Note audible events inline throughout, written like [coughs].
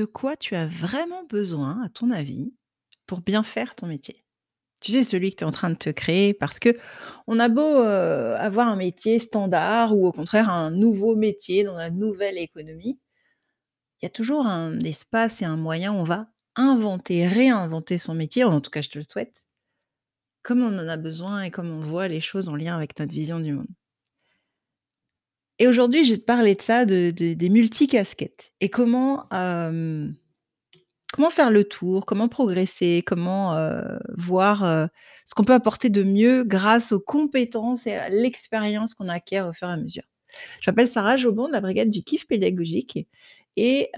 de quoi tu as vraiment besoin, à ton avis, pour bien faire ton métier? Tu sais, celui que tu es en train de te créer parce qu'on a beau, avoir un métier standard ou au contraire un nouveau métier dans la nouvelle économie il y a toujours un espace et un moyen on va inventer, réinventer son métier, en tout cas je te le souhaite comme on en a besoin et comme on voit les choses en lien avec notre vision du monde. Et aujourd'hui, je vais te parler de ça, de de des multicasquettes et comment, hem, comment faire le tour, comment progresser, comment, heu, voir, heu, ce qu'on peut apporter de mieux grâce aux compétences et à l'expérience qu'on acquiert au fur et à mesure. Je m'appelle Sarah Jobon de la brigade du kiff pédagogique et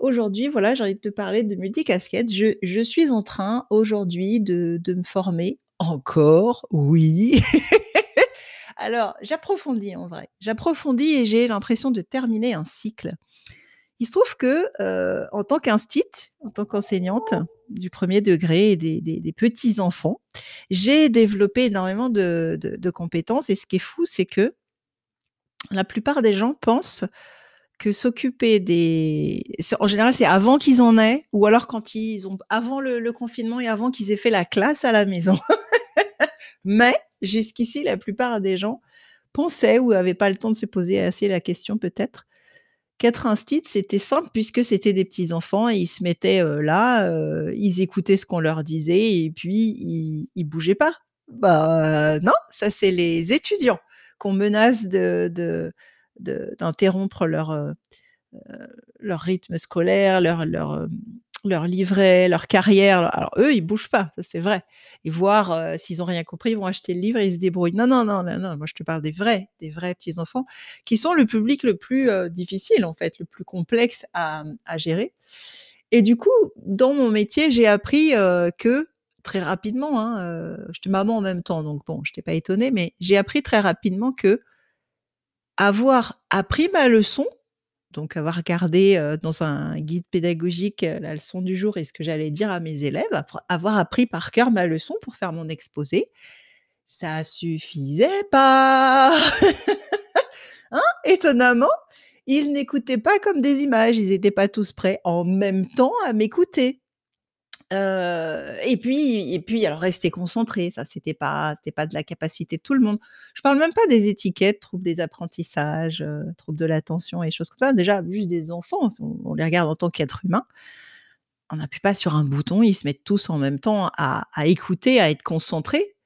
aujourd'hui, voilà, j'ai envie de te parler de multicasquettes. Je je suis en train aujourd'hui de de me former encore, oui. [laughs] Alors, j'approfondis en vrai, j'approfondis et j'ai l'impression de terminer un cycle. Il se trouve que, heu, en tant qu'instit, en tant qu'enseignante du 1er degré et des des des petits enfants, j'ai développé énormément de compétences et ce qui est fou, c'est que la plupart des gens pensent que s'occuper des en général, c'est avant qu'ils en aient ou alors quand ils ont avant le confinement et avant qu'ils aient fait la classe à la maison. [laughs] Mais jusqu'ici, la plupart des gens pensaient ou avaient pas le temps de se poser assez la question peut-être, qu'être instit, c'était simple puisque c'était des petits enfants et ils se mettaient, heu, là, heu, ils écoutaient ce qu'on leur disait et puis ils ils bougeaient pas. Bah, non, ça c'est les étudiants qu'on menace de d'interrompre leur, rythme scolaire, leur leur livret, leur carrière. Alors eux, ils bougent pas, c'est vrai et voir, heu, s'ils ont rien compris, ils vont acheter le livre et ils se débrouillent. Non, non, non, non, non, moi je te parle des vrais, des vrais petits enfants qui sont le public le plus, heu, difficile en fait, le plus complexe à, à gérer et du coup, dans mon métier, j'ai appris, heu, que très rapidement, hein, j'étais maman en même temps donc bon, j'étais pas étonnée, mais j'ai appris très rapidement qu'avoir appris ma leçon, donc avoir regardé, heu, dans un guide pédagogique, la leçon du jour et ce que j'allais dire à mes élèves, avoir appris par cœur ma leçon pour faire mon exposé, ça suffisait pas! [laughs] Hein? Étonnamment, ils n'écoutaient pas comme des images, ils étaient pas tous prêts en même temps à m'écouter. Et puis et puis alors rester concentré, ça c'était pas c'était pas de la capacité de tout le monde. Je parle même pas des étiquettes, troubles des apprentissages, troubles de l'attention et choses comme ça. Déjà, juste des enfants, si on les regarde en tant qu'être humain, on appuie pas sur un bouton, ils se mettent tous en même temps à écouter, à être concentrés.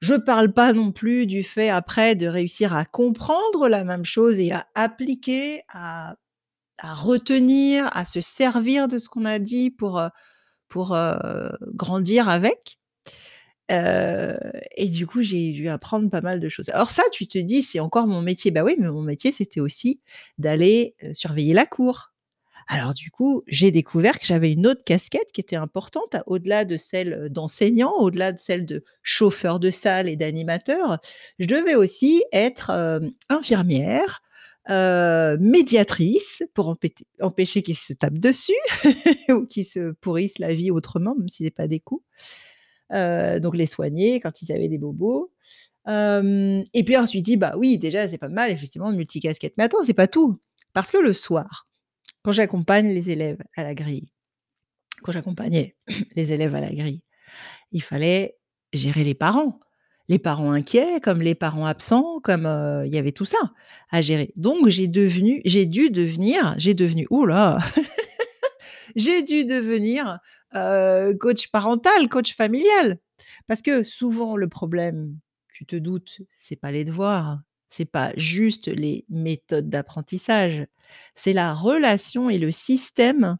Je parle pas non plus du fait après de réussir à comprendre la même chose et à appliquer, à retenir, à se servir de ce qu'on a dit pour, pour, grandir avec. Et du coup, j'ai dû apprendre pas mal de choses. Alors ça, tu te dis: «C'est encore mon métier». Bah oui, mais mon métier, c'était aussi d'aller, surveiller la cour. Alors du coup, j'ai découvert que j'avais une autre casquette qui était importante, au-delà de celle, d'enseignant, au-delà de celle de chauffeur de salle et d'animateur. Je devais aussi être, infirmière, heu, médiatrice pour empêter empêcher qu'ils se tapent dessus [laughs] ou qu'ils se pourrissent la vie autrement, même si c'est pas des coups. Heu, donc les soigner quand ils avaient des bobos. Hem et puis alors tu dis: «Bah oui, déjà, c'est pas mal effectivement multicasquette». Mais attends, c'est pas tout, parce que le soir, quand j'accompagne les élèves à la grille, quand j'accompagnais [clears throat] les élèves à la grille, il fallait gérer les parents. Les parents inquiets, comme les parents absents, comme, il y avait tout ça à gérer. Donc j'ai devenu j'ai dû devenir j'ai devenu, ouh là! [laughs] J'ai dû devenir, coach parental, coach familial. Parce que souvent le problème, tu te doutes, c'est pas les devoirs, c'est pas juste les méthodes d'apprentissage, c'est la relation et le système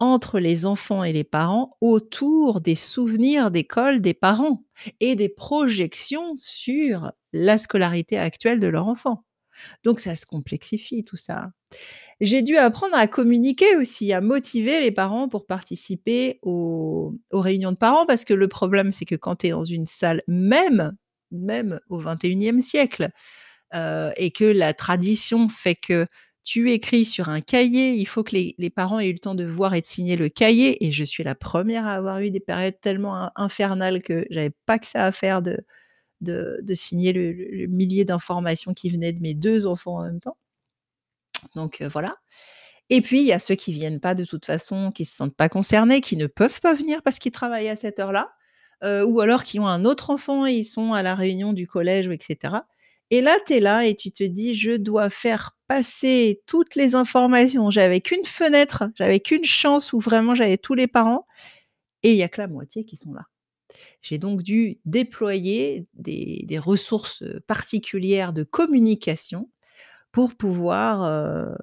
entre les enfants et les parents autour des souvenirs d'école des parents et des projections sur la scolarité actuelle de leur enfant. Donc ça se complexifie tout ça. J'ai dû apprendre à communiquer aussi, à motiver les parents pour participer aux réunions de parents parce que le problème, c'est que quand tu es dans une salle, même même au 21e siècle, heu et que la tradition fait que tu écris sur un cahier, il faut que les parents aient eu le temps de voir et de signer le cahier et je suis la 1re à avoir eu des périodes tellement in infernales que j'avais pas que ça à faire de signer le millier d'informations qui venaient de mes 2 enfants en même temps. Donc heu, voilà Et puis, il y a ceux qui viennent pas de toute façon, qui se sentent pas concernés, qui ne peuvent pas venir parce qu'ils travaillent à cette heure-là, heu, ou alors qui ont un autre enfant et ils sont à la réunion du collège ou et là, tu es là et tu te dis: «Je dois faire passer toutes les informations». J'avais qu'une fenêtre, j'avais qu'une chance où vraiment j'avais tous les parents et il y a que la moitié qui sont là. J'ai donc dû déployer des ressources, heu, particulières de communication pour pouvoir, heu,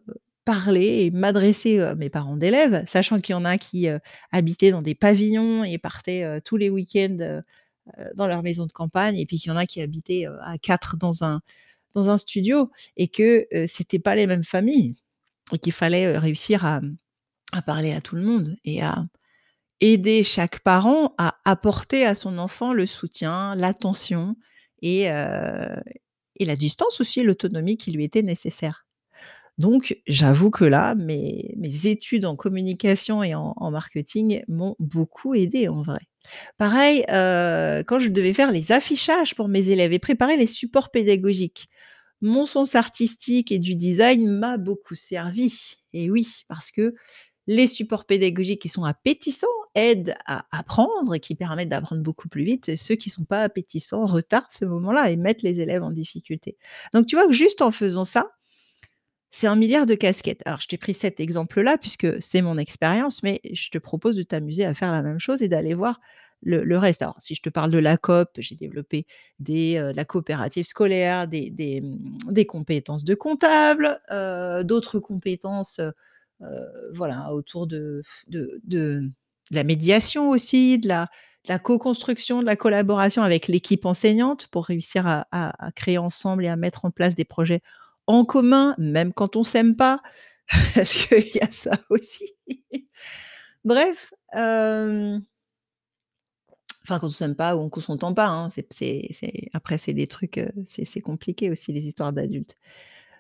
parler et m'adresser, heu, à mes parents d'élèves, sachant qu'il y en a qui, habitaient dans des pavillons et partaient, tous les week-ends, dans leur maison de campagne et puis qu'il y en a qui habitaient, à 4 dans un dans un studio et que, heu, c'était pas les mêmes familles et qu'il fallait, réussir à, parler à tout le monde et à aider chaque parent à apporter à son enfant le soutien, l'attention et et la distance aussi, l'autonomie qui lui était nécessaire. Donc j'avoue que là, mes mes études en communication et en en marketing m'ont beaucoup aidée en vrai. Pareil, heu, quand je devais faire les affichages pour mes élèves et préparer les supports pédagogiques, mon sens artistique et du design m'a beaucoup servi. Et oui, parce que les supports pédagogiques qui sont appétissants aident à apprendre et qui permettent d'apprendre beaucoup plus vite et ceux qui sont pas appétissants retardent ce moment-là et mettent les élèves en difficulté. Donc tu vois que juste en faisant ça, c'est un milliard de casquettes. Alors je t'ai pris cet exemple-là puisque c'est mon expérience, mais je te propose de t'amuser à faire la même chose et d'aller voir le reste. Alors si je te parle de la coop, j'ai développé des, heu, la coopérative scolaire, des des compétences de comptable, heu, d'autres compétences, heu, voilà, autour de de de la médiation aussi, de la de co-construction, de la collaboration avec l'équipe enseignante pour réussir à créer ensemble et à mettre en place des projets en commun, même quand on s'aime pas, [laughs] parce qu'il y a ça aussi. Bref, hem enfin quand on s'aime pas ou qu'on s'entend pas, hein, après c'est des trucs, heu, c'est compliqué aussi les histoires d'adultes.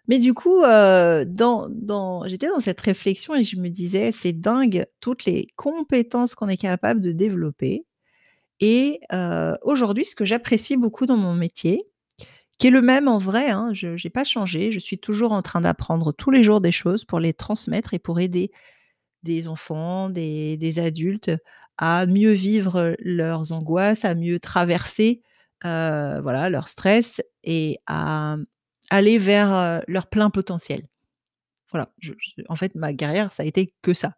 Mais du coup, heu, dans dans j'étais dans cette réflexion et je me disais: «C'est dingue toutes les compétences qu'on est capable de développer» et aujourd'hui ce que j'apprécie beaucoup dans mon métier, qui est le même en vrai, hein, je j'ai pas changé, je suis toujours en train d'apprendre tous les jours des choses pour les transmettre et pour aider des enfants, des adultes à mieux vivre leurs angoisses, à mieux traverser, heu, voilà, leur stress et à aller vers, heu, leur plein potentiel. Voilà, en fait, ma carrière, ça a été que ça.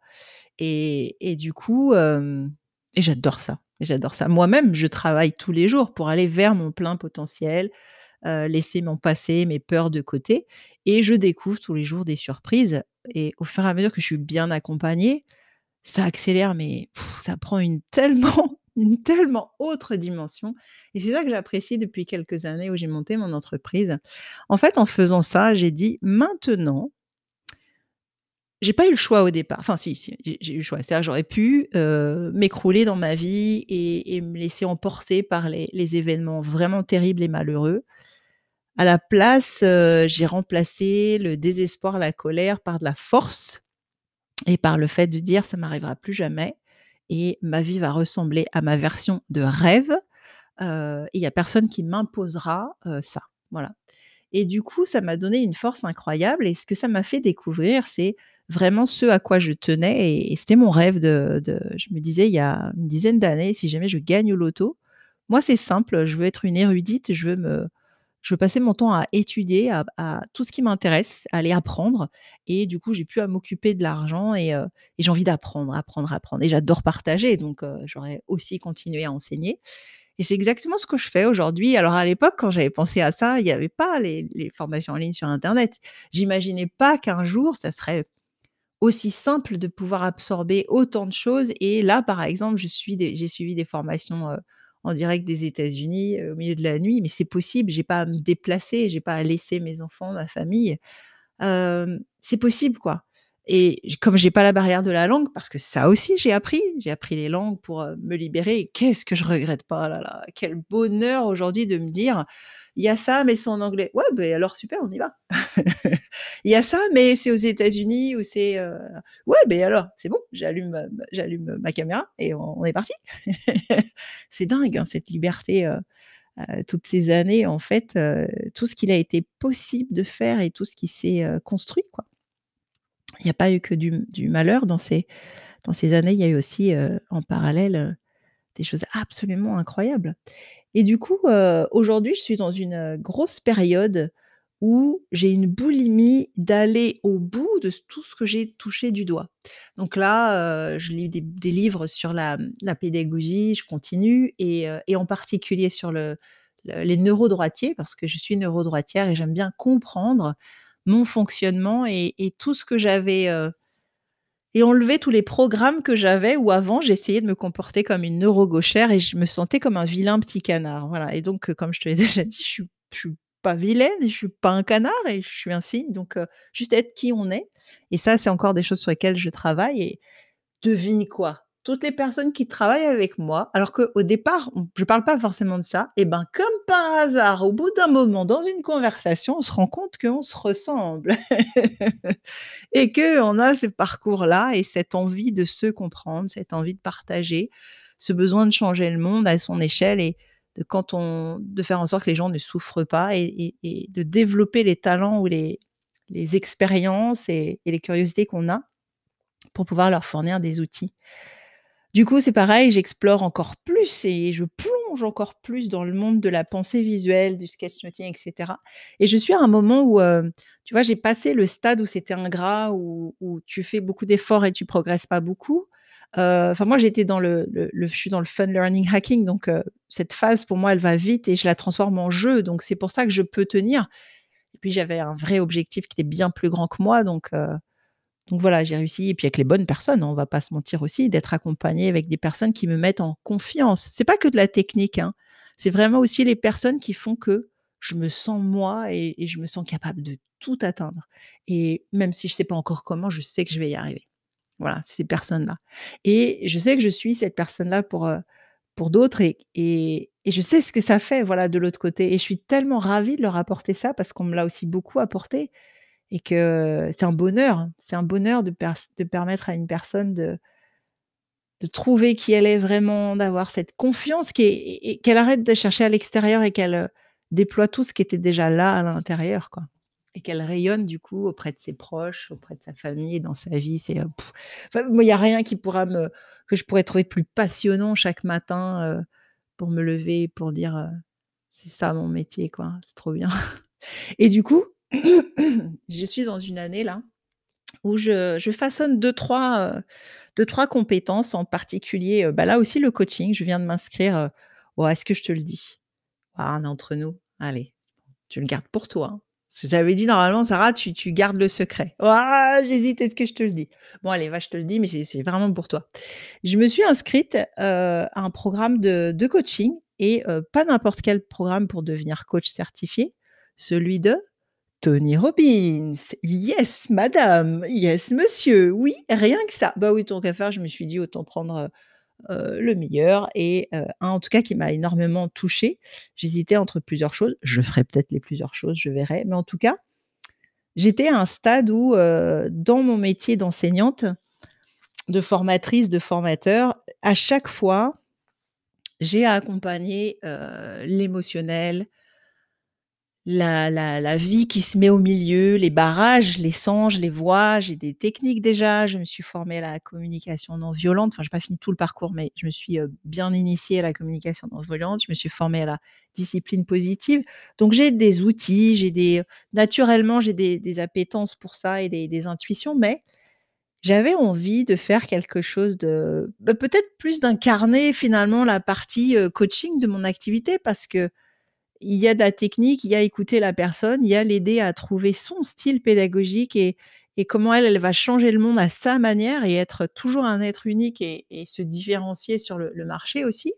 Et du coup, et j'adore ça. J'adore ça. Moi-même, je travaille tous les jours pour aller vers mon plein potentiel, heu, laisser mon passé, mes peurs de côté et je découvre tous les jours des surprises et au fur et à mesure que je suis bien accompagnée, ça accélère mais ça prend une [laughs] tellement une tellement autre dimension et c'est ça que j'apprécie depuis quelques années où j'ai monté mon entreprise. En fait, en faisant ça, j'ai dit: «Maintenant» j'ai pas eu le choix au départ, enfin si, j'ai eu le choix. C'est-à-dire j'aurais pu, heu, m'écrouler dans ma vie et me laisser emporter par les événements vraiment terribles et malheureux. À la place, heu, j'ai remplacé le désespoir, la colère par de la force et par le fait de dire: «Ça m'arrivera plus jamais et ma vie va ressembler à ma version de rêve, et il y a personne qui m'imposera, heu, ça». Voilà et du coup, ça m'a donné une force incroyable et ce que ça m'a fait découvrir, c'est vraiment ce à quoi je tenais et c'était mon rêve de de je me disais il y a une dizaine d'années: «Si jamais je gagne au loto, moi c'est simple, je veux être une érudite, je veux me je passer mon temps à étudier, à tout ce qui m'intéresse, à aller apprendre et du coup, j'ai plus à m'occuper de l'argent et heu et j'ai envie d'apprendre, apprendre, apprendre et j'adore partager donc heu, j'aurais aussi continué à enseigner et c'est exactement ce que je fais aujourd'hui. Alors à l'époque, quand j'avais pensé à ça, il y avait pas les formations en ligne sur internet. J'imaginais pas qu'un jour, ça serait aussi simple de pouvoir absorber autant de choses et là, par exemple, j'ai suivi des formations, heu, en direct des États-Unis, au milieu de la nuit, mais c'est possible, j'ai pas à me déplacer, j'ai pas à laisser mes enfants, ma famille. C'est possible, quoi et comme j'ai pas la barrière de la langue, parce que ça aussi j'ai appris, j'ai appris les langues pour, me libérer qu'est-ce que je regrette pas, oh là là, quel bonheur aujourd'hui de me dire: «Il y a ça, mais c'est en anglais». Ouais, beh, alors super, on y va. [laughs] Il y a ça, mais c'est aux États-Unis ou c'est, heu ouais, beh, alors, c'est bon, j'allume, j'allume ma caméra et on est parti. [laughs] C'est dingue, hein, cette liberté, heu heu, toutes ces années, en fait, tout ce qu'il a été possible de faire et tout ce qui s'est, construit. Il y a pas eu que du du malheur dans ces dans ces années, il y a eu aussi, en parallèle, des choses absolument incroyables et du coup, aujourd'hui, je suis dans une, grosse période où j'ai une boulimie d'aller au bout de tout ce que j'ai touché du doigt. Donc là, je lis des livres sur la, mmh, la pédagogie, je continue et en particulier sur le le les neurodroitiers parce que je suis neurodroitière et j'aime bien comprendre mon fonctionnement et tout ce que j'avais, et enlever tous les programmes que j'avais où avant j'essayais de me comporter comme une neurogauchère et je me sentais comme un vilain petit canard, voilà. Et donc heu, comme je te l'ai [laughs] déjà dit, je suis je suis pas vilaine et je suis pas un canard et je suis un cygne. Donc heu, juste être qui on est. Et ça, c'est encore des choses sur lesquelles je travaille et devine quoi? Toutes les personnes qui travaillent avec moi, alors qu'au départ, je parle pas forcément de ça et ben, comme par hasard, au bout d'un moment dans une conversation, on se rend compte qu'on se ressemble [laughs] et qu'on a ce parcours-là et cette envie de se comprendre, cette envie de partager, ce besoin de changer le monde à son échelle et de quand on de faire en sorte que les gens ne souffrent pas et de développer les talents ou les expériences et les curiosités qu'on a pour pouvoir leur fournir des outils. Du coup, c'est pareil, j'explore encore plus et je plonge encore plus dans le monde de la pensée visuelle, du sketchnoting et cetera. Et je suis à un moment où, heu, tu vois, j'ai passé le stade où c'était ingrat, où où tu fais beaucoup d'efforts et tu progresses pas beaucoup. Heu, enfin moi, j'étais dans le je suis dans le fun learning hacking donc heu, cette phase pour moi, elle va vite et je la transforme en jeu. Donc c'est pour ça que je peux tenir. Et puis j'avais un vrai objectif qui était bien plus grand que moi donc donc voilà, j'ai réussi. Et puis avec les bonnes personnes, hein, on va pas se mentir aussi, d'être accompagnée avec des personnes qui me mettent en confiance. C'est pas que de la technique, hein, c'est vraiment aussi les personnes qui font que je me sens moi et je me sens capable de tout atteindre. Et même si je sais pas encore comment, je sais que je vais y arriver. Voilà, ces personnes-là. Et je sais que je suis cette personne-là pour, heu, pour d'autres et et et je sais ce que ça fait, voilà, de l'autre côté. Et je suis tellement ravie de leur apporter ça parce qu'on me l'a aussi beaucoup apporté et que c'est un bonheur, c'est un bonheur de permettre à une personne de de trouver qui elle est vraiment, d'avoir cette confiance qu'elle arrête de chercher à l'extérieur et qu'elle, heu, déploie tout ce qui était déjà là à l'intérieur, quoi. Et qu'elle rayonne du coup auprès de ses proches, auprès de sa famille dans sa vie. C'est, enfin moi, il y a rien que je pourrais trouver plus passionnant chaque matin, heu, pour me lever, pour dire, «C'est ça mon métier, quoi, c'est trop bien» [laughs] et du coup, [coughs] je suis dans une année là où je façonne 2-3, heu, 2-3 compétences en particulier, heu, bah, là aussi le coaching. Je viens de m'inscrire, oh est-ce que je te le dis? Ah, on entre nous, allez, tu le gardes pour toi, hein. Que j'avais dit normalement Sarah, tu tu gardes le secret. Ah, j'hésite, est-ce que je te le dis? Bon allez, je te le dis, mais c'est vraiment pour toi. Je me suis inscrite, heu, à un programme de de coaching et pas n'importe quel programme pour devenir coach certifié, celui de Tony Robbins. Yes madame, yes monsieur, oui, rien que ça. Bah oui, tant qu'à faire, je me suis dit autant prendre, heu heu, le meilleur et heu, un en tout cas qui m'a énormément touchée. J'hésitais entre plusieurs choses, je ferai peut-être les plusieurs choses, je verrai, mais en tout cas, j'étais à un stade où, dans mon métier d'enseignante, de formatrice, de formateur, à chaque fois, j'ai à accompagner, l'émotionnel la la vie qui se met au milieu, les barrages, je les je les vois, j'ai des techniques déjà, je me suis formée à la communication non violente, enfin j'ai pas fini tout le parcours, mais je me suis, heu, bien initiée à la communication non violente, je me suis formée à la discipline positive. Donc j'ai des outils, j'ai des naturellement, j'ai des des appétences pour ça et des des intuitions, mais j'avais envie de faire quelque chose de bah, peut-être plus d'incarner finalement la partie, heu, coaching de mon activité parce qu'il y a de la technique, il y a écouter la personne, il y a l'aider à trouver son style pédagogique et comment elle, va changer le monde à sa manière et être toujours un être unique et se différencier sur le marché aussi.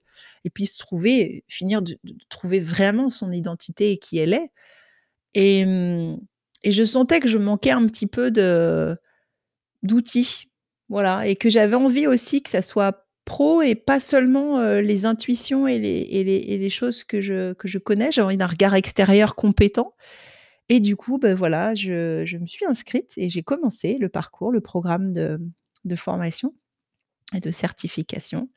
Et puis se trouver finir de trouver vraiment son identité et qui elle est. Et mmh et je sentais que je manquais un petit peu d'outils, voilà et que j'avais envie aussi que ça soit et pas seulement, heu, les intuitions et les choses que je connais. J'avais envie d'un regard extérieur compétent. Et du coup, bah, voilà, je me suis inscrite et j'ai commencé le parcours, le programme de formation et de certification.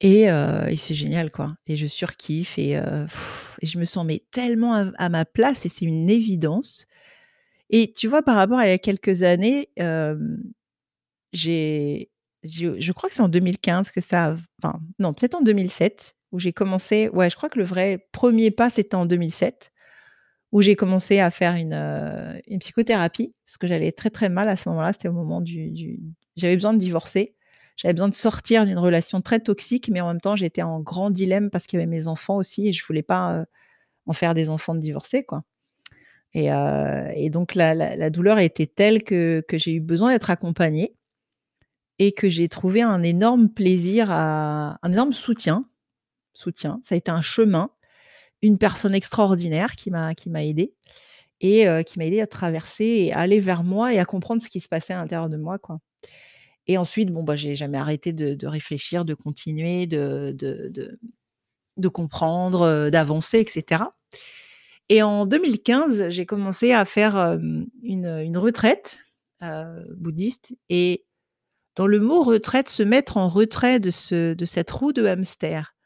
Et heu et c'est génial, quoi. Et je surkiffe et et je me sens mais tellement à ma place et c'est une évidence. Et tu vois, par rapport à il y a quelques années, j'ai je crois que c'est en 2015 que ça enfin, non, peut-être en 2007 où j'ai commencé ouais, je crois que le vrai 1er pas, c'était en 2007 où j'ai commencé à faire une, heu, une psychothérapie parce que j'allais très, très mal à ce moment-là. C'était au moment du j'avais besoin de divorcer. J'avais besoin de sortir d'une relation très toxique, mais en même temps, j'étais en grand dilemme parce qu'il y avait mes enfants aussi et je voulais pas, heu, en faire des enfants de divorcés, quoi. Et et donc la la douleur était telle que j'ai eu besoin d'être accompagnée et que j'ai trouvé un énorme plaisir à un énorme soutien soutien. Ça a été un chemin, une personne extraordinaire qui m'a qui m'a aidée et heu, qui m'a aidée à traverser et à aller vers moi et à comprendre ce qui se passait à l'intérieur de moi, quoi. Et ensuite, bon, bah, j'ai jamais arrêté de réfléchir, de continuer, de de de comprendre, heu, d'avancer et cetera. Et en 2015, j'ai commencé à faire, hem, une, une retraite, bouddhiste et dans le mot retraite, se mettre en retrait de ce de cette roue de hamster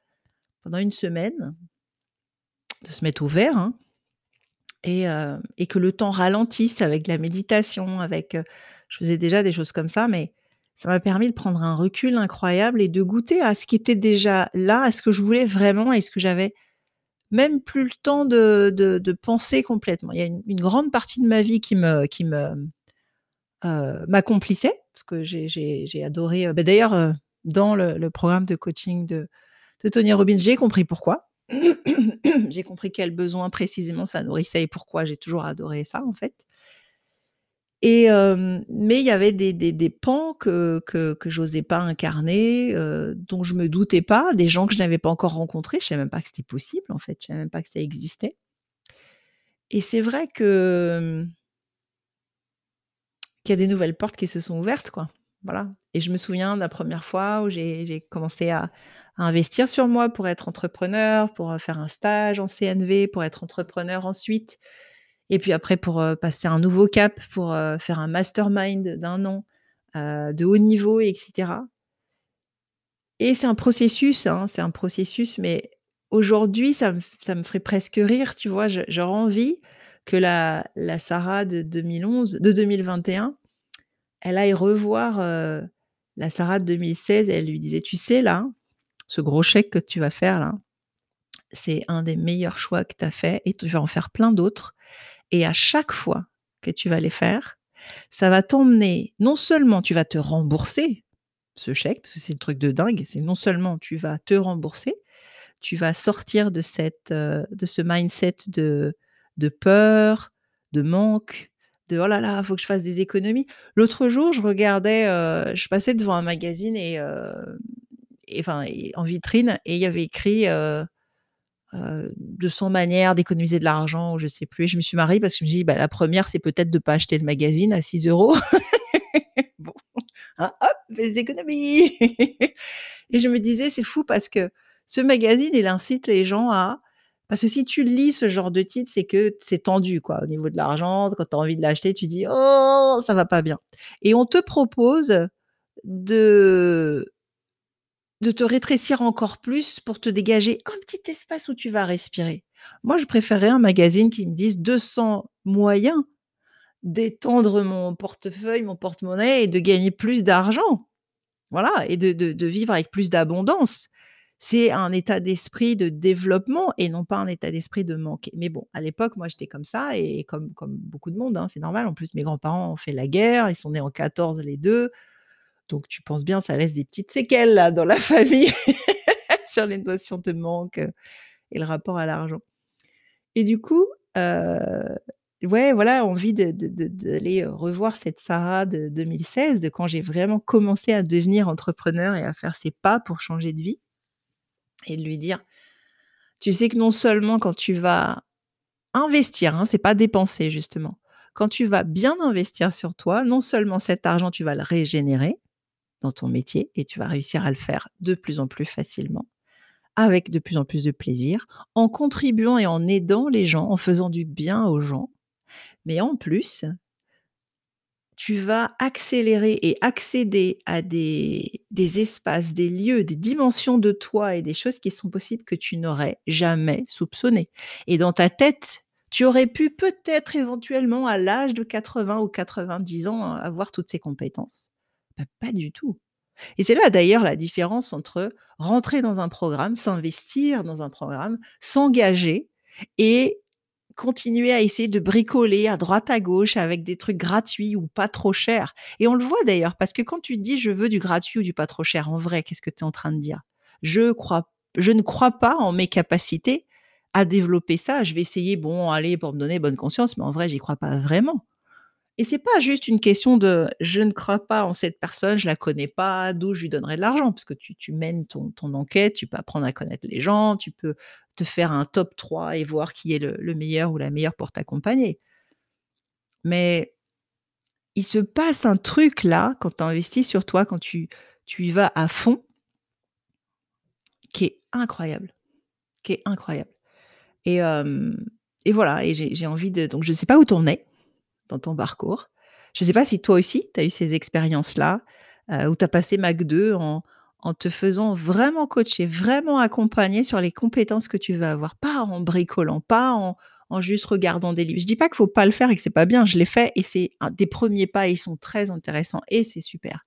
pendant une semaine de se mettre au vert, hein et heu et que le temps ralentisse avec la méditation, avec, heu je faisais déjà des choses comme ça, mais ça m'a permis de prendre un recul incroyable et de goûter à ce qui était déjà là, à ce que je voulais vraiment et ce que j'avais même plus le temps de penser complètement. Il y a une grande partie de ma vie qui me heu, m'accomplissait parce que j'ai adoré, heu, bah, d'ailleurs, heu, dans le programme de coaching de de Tony Robbins, j'ai compris pourquoi. [coughs] J'ai compris quel besoin précisément ça nourrissait et pourquoi j'ai toujours adoré ça, en fait. Et hem, mais il y avait des des pans que que que j'osais pas incarner, dont je me doutais pas, des gens que je n'avais pas encore rencontrés. Je savais même pas que c'était possible, en fait, je savais même pas que ça existait. Et c'est vrai que qu'il y a des nouvelles portes qui se sont ouvertes, quoi. Voilà et je me souviens de la 1re fois où j'ai commencé à investir sur moi pour être entrepreneur, pour, heu, faire un stage en CNV, pour être entrepreneur ensuite et puis après pour, heu, passer un nouveau cap, pour, heu, faire un mastermind d'1 an, heu, de haut niveau et cetera. Et c'est un processus, hein, c'est un processus, mais aujourd'hui, ça me ça me ferait presque rire, tu vois? J'aurais envie que la Sarah de 2011 de 2021, elle aille revoir, heu, la Sarah de 2016 et elle lui disait: «Tu sais là, ce gros chèque que tu vas faire là, c'est un des meilleurs choix que tu as fait et tu vas en faire plein d'autres. Et à chaque fois que tu vas les faire, ça va t'emmener non seulement tu vas te rembourser ce chèque», parce que c'est le truc de dingue, c'est non seulement tu vas te rembourser, tu vas sortir de cette, heu, de ce mindset de de peur, de manque, de: «Oh là là, faut que je fasse des économies». L'autre jour, je regardais, heu, je passais devant un magazine et et enfin en vitrine et il y avait écrit, heu, 200 manières d'économiser de l'argent ou je sais plus et je me suis marrée parce que je me suis dit: «Bah, la 1re, c'est peut-être de pas acheter le magazine à 6 €». [laughs] Bon, hein, hop, des économies [laughs] et je me disais: «C'est fou parce que ce magazine, il incite les gens à» parce que si tu lis ce genre de titre, c'est que c'est tendu, quoi, au niveau de l'argent. Quand tu as envie de l'acheter, tu dis: «Oh, ça va pas bien» et on te propose de de te rétrécir encore plus pour te dégager un petit espace où tu vas respirer. Moi, je préférerais un magazine qui me dise: «200 moyens d'étendre mon portefeuille, mon porte-monnaie et de gagner plus d'argent». Voilà et de vivre avec plus d'abondance. C'est un état d'esprit de développement et non pas un état d'esprit de manque. Mais bon, à l'époque, moi, j'étais comme ça et comme beaucoup de monde, hein, c'est normal. En plus, mes grands-parents ont fait la guerre, ils sont nés en 14 les 2, donc tu penses bien, ça laisse des petites séquelles dans la [laughs] famille [laughs] sur les notions de manque, heu et le rapport à l'argent et du coup, heu, ouais, voilà, envie d'aller, revoir cette Sarah de 2016, de quand j'ai vraiment commencé à devenir entrepreneur et à faire ces pas pour changer de vie et de lui dire: «Tu sais que non seulement quand tu vas investir, hein, c'est pas dépenser justement, quand tu vas bien investir sur toi, non seulement cet argent, tu vas le régénérer dans ton métier et tu vas réussir à le faire de plus en plus facilement, avec de plus en plus de plaisir, en contribuant et en aidant les gens, en faisant du bien aux gens, mais en plus» «tu vas accélérer et accéder à des espaces, des lieux, des dimensions de toi et des choses qui sont possibles que tu n'aurais jamais soupçonnées et dans ta tête, tu aurais pu peut-être éventuellement à l'âge de 80 ou 90 ans avoir toutes ces compétences. Bah, pas du tout et c'est là d'ailleurs la différence entre rentrer dans un programme, s'investir dans un programme, s'engager et continuer à essayer de bricoler à droite à gauche avec des trucs gratuits ou pas trop chers et on le voit d'ailleurs parce que quand tu dis: «Je veux du gratuit ou du pas trop cher», en vrai, qu'est-ce que tu es en train de dire? Je crois je ne crois pas en mes capacités à développer ça. Je vais essayer, bon, allez, pour me donner bonne conscience, mais en vrai, j'y crois pas vraiment et c'est pas juste une question de: «Je ne crois pas en cette personne, je la connais pas, d'où je lui donnerai de l'argent?» parce que tu mènes ton enquête, tu peux apprendre à connaître les gens, tu peux te faire un top 3 et voir qui est le le meilleur ou la meilleure pour t'accompagner. Mais il se passe un truc là, quand tu investis sur toi, quand tu tu y vas à fond qui est incroyable, qui est incroyable et hem et voilà et j'ai envie de donc je sais pas où tu en es dans ton parcours. Je sais pas si toi aussi tu as eu ces expériences-là, heu, où tu as passé Mac 2 en te faisant vraiment coacher, vraiment accompagner sur les compétences que tu veux avoir, pas en bricolant, pas en en juste regardant des livres. Je dis pas qu'il faut pas le faire et que c'est pas bien, je l'ai fait et c'est des 1ers pas, ils sont très intéressants et c'est super.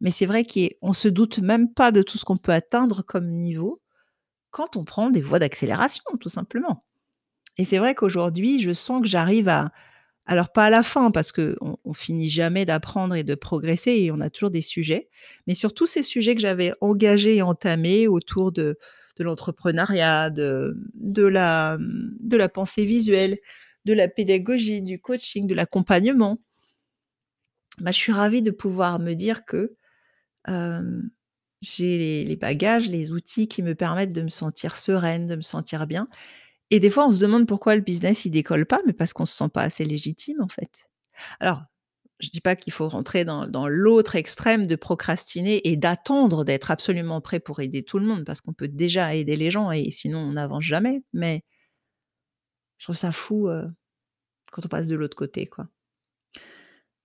Mais c'est vrai qu'on se doute même pas de tout ce qu'on peut atteindre comme niveau, quand on prend des voies d'accélération, tout simplement et c'est vrai qu'aujourd'hui, je sens que j'arrive à alors pas à la fin parce qu'on on finit jamais d'apprendre et de progresser et on a toujours des sujets, mais sur tous ces sujets que j'avais engagés et entamés autour de l'entrepreneuriat, de la, pensée visuelle, de la pédagogie, du coaching, de l'accompagnement bah, je suis ravie de pouvoir me dire que, j'ai les bagages, les outils qui me permettent de me sentir sereine, de me sentir bien et des fois, on se demande pourquoi le business il décolle pas, mais parce qu'on se sent pas assez légitime, en fait. Alors, je dis pas qu'il faut rentrer dans l'autre extrême de procrastiner et d'attendre d'être absolument prêt pour aider tout le monde, parce qu'on peut déjà aider les gens et sinon on n'avance jamais, mais je trouve ça fou, heu, quand on passe de l'autre côté, quoi.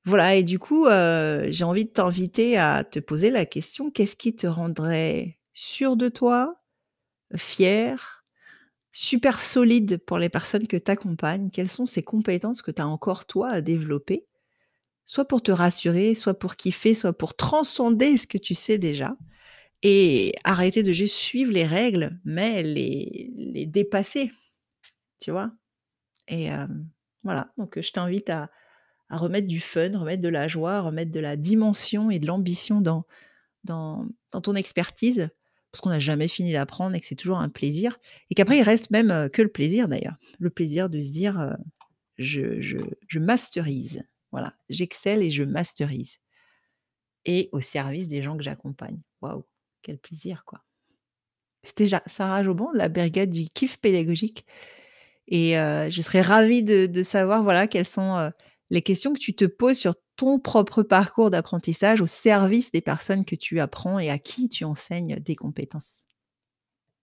Voilà et du coup, heu, j'ai envie de t'inviter à te poser la question: qu'est-ce qui te rendrait sûre de toi, fière, super solide pour les personnes que tu accompagnes? Quelles sont ces compétences que tu as encore toi à développer? Soit pour te rassurer, soit pour kiffer, soit pour transcender ce que tu sais déjà et arrêter de juste suivre les règles, mais les les dépasser, tu vois? Et hem, voilà, donc je t'invite à remettre du fun, remettre de la joie, remettre de la dimension et de l'ambition dans dans ton expertise, parce qu'on n'a jamais fini d'apprendre et que c'est toujours un plaisir et qu'après il reste même que le plaisir d'ailleurs. Le plaisir de se dire, «Je je je masterise, voilà, j'excelle et je masterise» et au service des gens que j'accompagne. Waouh, quel plaisir, quoi. C'était Sarah Jaubon de la brigade du kiff pédagogique et je serais ravie de de savoir, voilà, quelles sont, les questions que tu te poses sur ton propre parcours d'apprentissage au service des personnes que tu apprends et à qui tu enseignes des compétences.